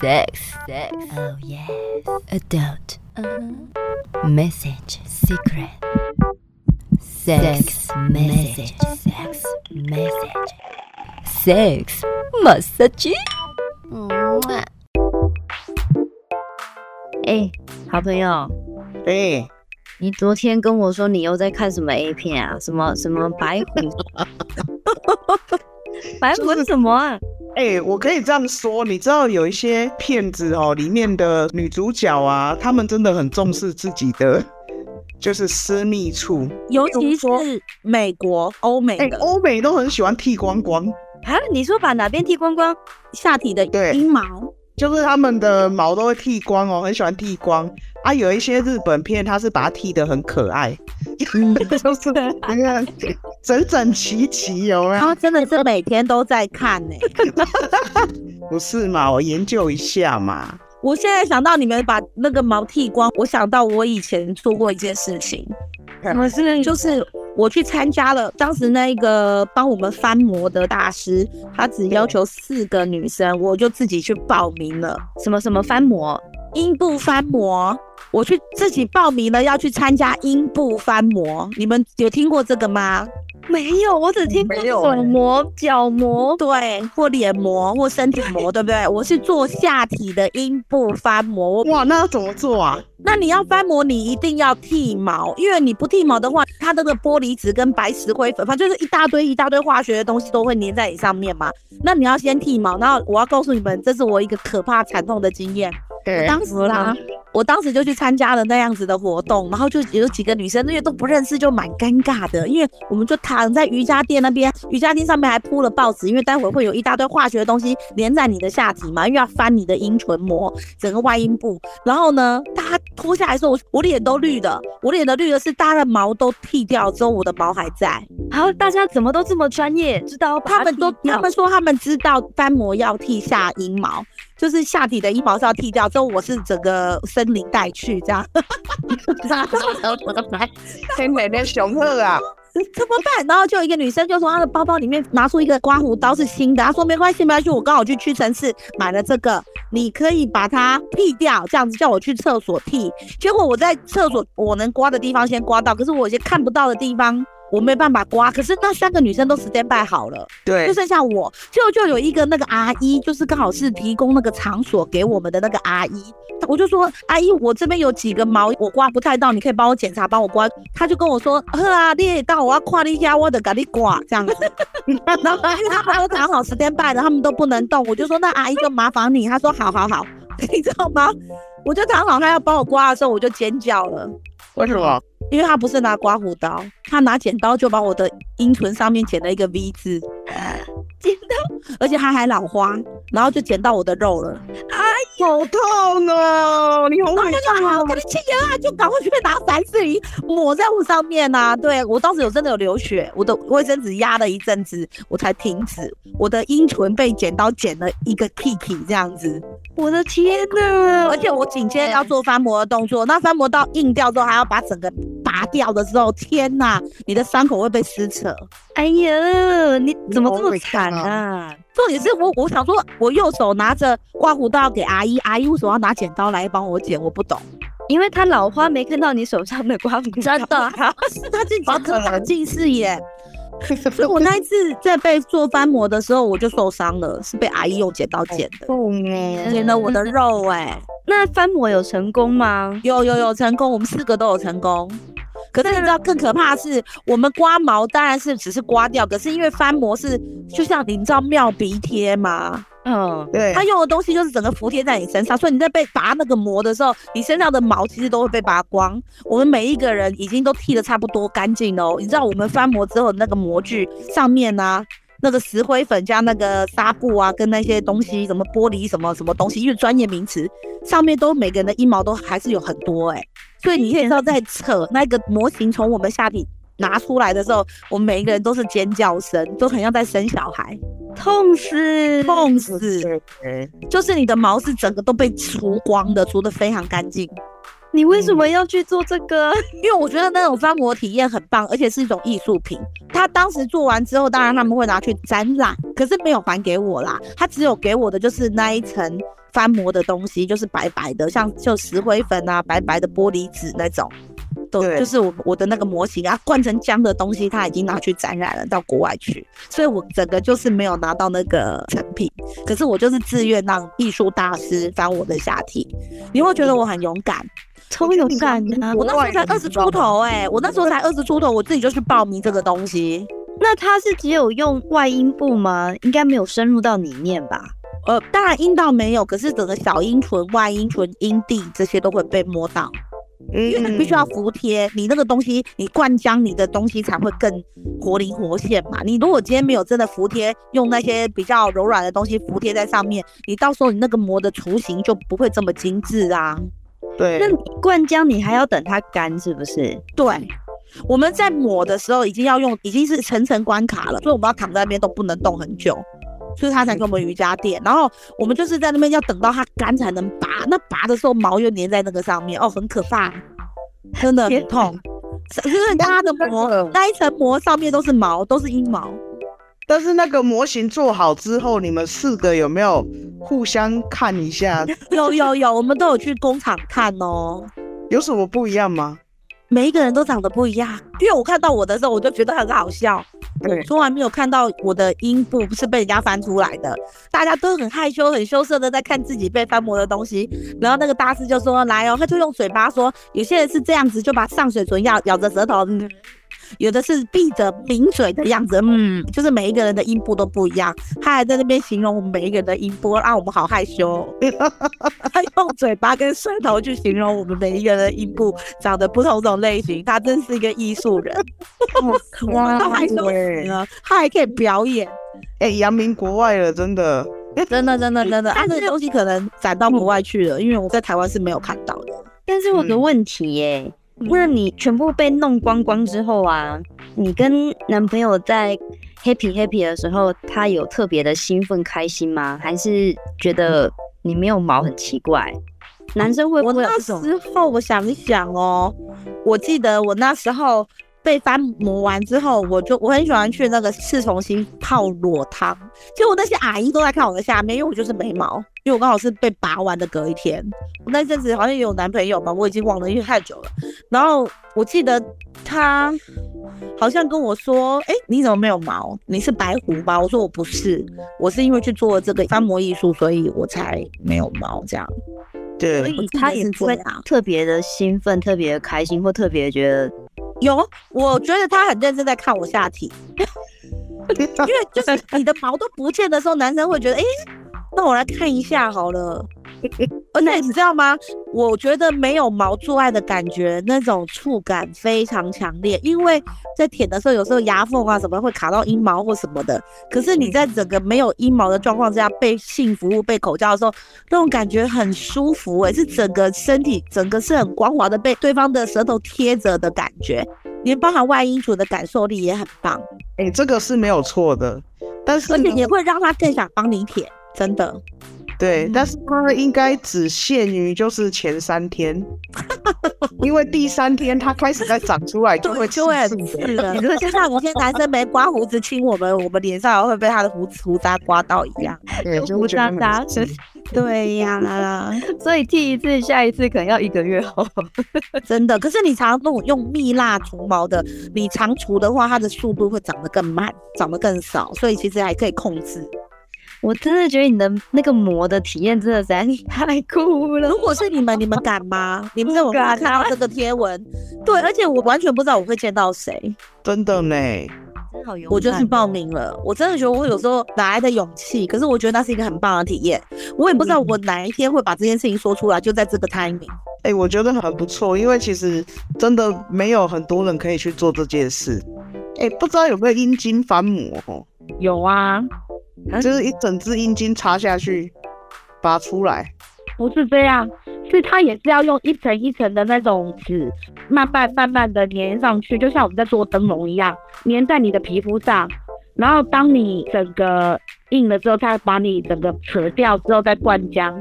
Sex, sex, oh yes. Adult, uh-huh. Message, secret. Sex, message, sex, message. Sex, massage. 哎，好朋友，哎、欸，你昨天跟我说你又在看什么 A 片啊？什么什么白虎？白虎是什么啊？ 哎、欸，我可以这样说，你知道有一些片子哦，里面的女主角啊，她们真的很重视自己的就是私密处，尤其是美国、欧美的，欧、欸、美都很喜欢剃光光啊。你说把哪边剃光光？下体的阴毛，就是他们的毛都会剃光哦，很喜欢剃光啊。有一些日本片，它是把它剃得很可爱。嗯，就是你看整整齐齐，有没有？他真的是每天都在看呢、欸，不是嘛？我研究一下嘛。我现在想到你们把那个毛剃光，我想到我以前做过一件事情，什么事？就是我去参加了，当时那个帮我们翻模的大师，他只要求四个女生，我就自己去报名了。什么什么翻模？阴部翻模。我去自己报名了，要去参加阴部翻模。你们有听过这个吗？没有，我只听过手模、脚模，对，或脸模或身体模，对不对？我是做下体的阴部翻模。哇，那要怎么做啊？那你要翻模，你一定要剃毛，因为你不剃毛的话，它那个玻璃纸跟白石灰粉，反正就是一大堆一大堆化学的东西都会粘在你上面嘛。那你要先剃毛，然后我要告诉你们，这是我一个可怕惨痛的经验。我当时啦，我当时就去参加了那样子的活动，然后就有几个女生，因为都不认识，就蛮尴尬的。因为我们就躺在瑜伽垫那边，瑜伽垫上面还铺了报纸，因为待会会有一大堆化学的东西粘在你的下体嘛，因为要翻你的阴唇膜，整个外阴部。然后呢，大家脱下来的时候，我我脸都绿的，我脸的绿的是大家的毛都剃掉之后，我的毛还在。好，大家怎么都这么专业，知道他们都他们说他们知道翻模要剃下阴毛。就是下体的阴毛是要剃掉，之后我是整个森林带去这样。我的妈！天美的雄鹤啊，怎么办？然后就有一个女生就从她的包包里面拿出一个刮胡刀，是新的。她说没关系，没关系，我刚好去屈臣氏买了这个，你可以把它剃掉，这样子叫我去厕所剃。结果我在厕所，我能刮的地方先刮到，可是我有些看不到的地方。我没办法刮，可是那三个女生都 stand by 好了，对，就剩下我，就就有一个那个阿姨，就是刚好是提供那个场所给我们的那个阿姨，我就说阿姨，我这边有几个毛我刮不太到，你可以帮我检查，帮我刮。她就跟我说，呵啊，你也到我要夸你一下，我得给你刮这样子。然后他们都躺好 stand by 的，他们都不能动，我就说那阿姨就麻烦你，她说好好好，你知道吗？我就躺好，她要帮我刮的时候，我就尖叫了。为什么？因为他不是拿刮胡刀，他拿剪刀就把我的阴唇上面剪了一个 V 字，剪刀，而且他还老花，然后就剪到我的肉了，哎，好痛哦！你好会啊！我跟你亲啊，就赶快去拿凡士林抹在我上面啊！对，我当时有真的有流血，我的卫生纸压了一阵子，我才停止。我的阴唇被剪刀剪了一个屁屁这样子，我的天呐！而且我紧接着要做翻模的动作，那翻模到硬掉之后，还要把整个。拔掉的时候，天哪！你的伤口会被撕扯。哎呀，你怎么这么惨啊？重点是我，我想说，我右手拿着刮胡刀要给阿姨，阿姨为什么要拿剪刀来帮我剪？我不懂，因为他老花没看到你手上的刮胡刀。真的，他进保可能近视眼。所以我那一次在被做翻模的时候，我就受伤了，是被阿姨用剪刀剪的，剪了我的肉哎、欸。那翻模有成功吗？有有有成功，我们四个都有成功。可是你知道更可怕的是，我们刮毛当然是只是刮掉，可是因为翻模是就像你知道妙鼻贴吗？嗯，对，他用的东西就是整个服贴在你身上，所以你在被拔那个膜的时候，你身上的毛其实都会被拔光。我们每一个人已经都剃得差不多干净哦。你知道我们翻模之后那个模具上面呢、啊，那个石灰粉加那个纱布啊，跟那些东西什么玻璃什么什么东西，因为专业名词，上面都每个人的阴毛都还是有很多哎、欸。所以你可以知道，在扯那个模型从我们下体拿出来的时候，我们每一个人都是尖叫声，都很像在生小孩，痛死，痛死！就是你的毛是整个都被除光的，除得非常干净。你为什么要去做这个？因为我觉得那种翻模体验很棒，而且是一种艺术品。他当时做完之后，当然他们会拿去展览，可是没有还给我啦。他只有给我的就是那一层翻模的东西，就是白白的，像就石灰粉啊，白白的玻璃纸那种。对，就是我我的那个模型啊，灌成浆的东西，他已经拿去展览了，到国外去，所以我整个就是没有拿到那个成品。可是我就是自愿让艺术大师翻我的下体，你会觉得我很勇敢，超勇敢的。我那时候才二十出头哎、欸，我那时候才二十出头，我自己就去报名这个东西。那他是只有用外阴部吗？应该没有深入到里面吧？呃，当然阴道没有，可是整个小阴唇、外阴唇、阴蒂这些都会被摸到。因为你必须要服帖，你那个东西，你灌浆你的东西才会更活灵活现嘛。你如果今天没有真的服帖，用那些比较柔软的东西服帖在上面，你到时候你那个膜的雏形就不会这么精致啊。对，那你灌浆你还要等它干是不是？对，我们在抹的时候已经要用，已经是层层关卡了，所以我们要躺在那边都不能动很久。所以他才给我们瑜伽垫，然后我们就是在那边要等到它干才能拔，那拔的时候毛又粘在那个上面，哦，很可怕，真的很痛。就是它的膜，那一层膜上面都是毛，都是阴毛。但是那个模型做好之后，你们四个有没有互相看一下？有有有，我们都有去工厂看哦。有什么不一样吗？每一个人都长得不一样，因为我看到我的时候，我就觉得很好笑。对，从来没有看到我的阴部是被人家翻出来的，大家都很害羞、很羞涩的在看自己被翻模的东西。然后那个大师就说：“来哦，他就用嘴巴说，有些人是这样子，就把上嘴唇咬咬着舌头。”有的是闭着抿嘴的样子，嗯，就是每一个人的音部都不一样。他还在那边形容我们每一个人的音波，让我们好害羞。他用嘴巴跟舌头去形容我们每一个人的音部长得不同种类型，他真是一个艺术人。哇，他还羞死他还可以表演，哎、欸，扬名国外了，真的，真的，真的，真的。啊，这个东西可能展到国外去了，因为我在台湾是没有看到的。但是我有个问题耶、欸。那你全部被弄光光之后啊，你跟男朋友在 happy happy 的时候，他有特别的兴奋开心吗？还是觉得你没有毛很奇怪？男生会不会有这种？我那时候我想一想哦，我记得我那时候。被翻磨完之后，我就我很喜欢去那个四重新泡裸汤，结果那些阿姨都在看我的下面，因为我就是没毛，因为我刚好是被拔完的隔一天。我那阵子好像也有男朋友嘛，我已经忘了，因为太久了。然后我记得他好像跟我说：“哎、欸，你怎么没有毛？你是白狐吧？”我说：“我不是，我是因为去做这个翻模艺术，所以我才没有毛。”这样。对，所以他也不会特别的兴奋、特别的开心或特别觉得。有，我觉得他很认真在看我下体，因为就是你的毛都不见的时候，男生会觉得，哎、欸，那我来看一下好了。而且你知道吗？我觉得没有毛做爱的感觉，那种触感非常强烈。因为在舔的时候，有时候牙缝啊什么会卡到阴毛或什么的。可是你在整个没有阴毛的状况之下，被性服务、被口交的时候，那种感觉很舒服、欸。诶，是整个身体整个是很光滑的，被对方的舌头贴着的感觉，连包含外阴处的感受力也很棒。诶、欸，这个是没有错的，但是而且也会让他更想帮你舔，真的。对，但是它应该只限于就是前三天，因为第三天它开始在长出来 就会就会很刺了，就像有些男生没刮胡子亲我们，我们脸上也会被他的胡子胡渣刮到一样，对，胡渣渣，对呀，所以剃一次，下一次可能要一个月后，真的。可是你常用用蜜蜡除毛的，你常除的话，它的速度会长得更慢，长得更少，所以其实还可以控制。我真的觉得你的那个膜的体验真的实在是太酷了。如果是你们，你们敢吗？你们在我看到这个贴文，对，而且我完全不知道我会见到谁。真的呢，真好勇。我就去报名了。我真的觉得我有时候哪来的勇气？可是我觉得那是一个很棒的体验。我也不知道我哪一天会把这件事情说出来，就在这个 timing。哎、欸，我觉得很不错，因为其实真的没有很多人可以去做这件事。哎、欸，不知道有没有阴茎翻模？有啊。就是一整只阴茎插下去，拔出来，不是这样，是它也是要用一层一层的那种纸，慢慢慢慢的粘上去，就像我们在做灯笼一样，粘在你的皮肤上。然后当你整个硬了之后，它把你整个扯掉之后再灌浆，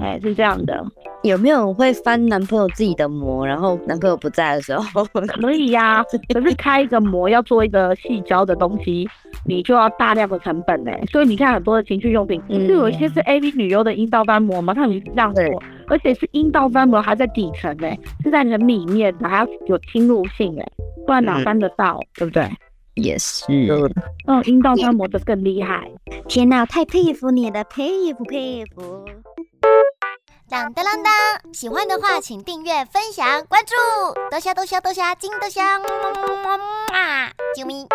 哎，是这样的。有没有会翻男朋友自己的膜，然后男朋友不在的时候？可以呀、啊，可是开一个膜要做一个细胶的东西，你就要大量的成本呢。所以你看很多的情趣用品，就有一些是 AV 女优的阴道翻膜嘛，看你是这样做，而且是阴道翻膜还在底层呢，是在人里面，还要有侵入性哎，不然哪翻得到，嗯、对不对？也是，嗯，阴道翻膜的更厉害。天哪，太佩服你了，佩服佩服。当当当当，喜欢的话请订阅、分享、关注，多虾多虾多虾，金多虾，么么么么么，啾咪。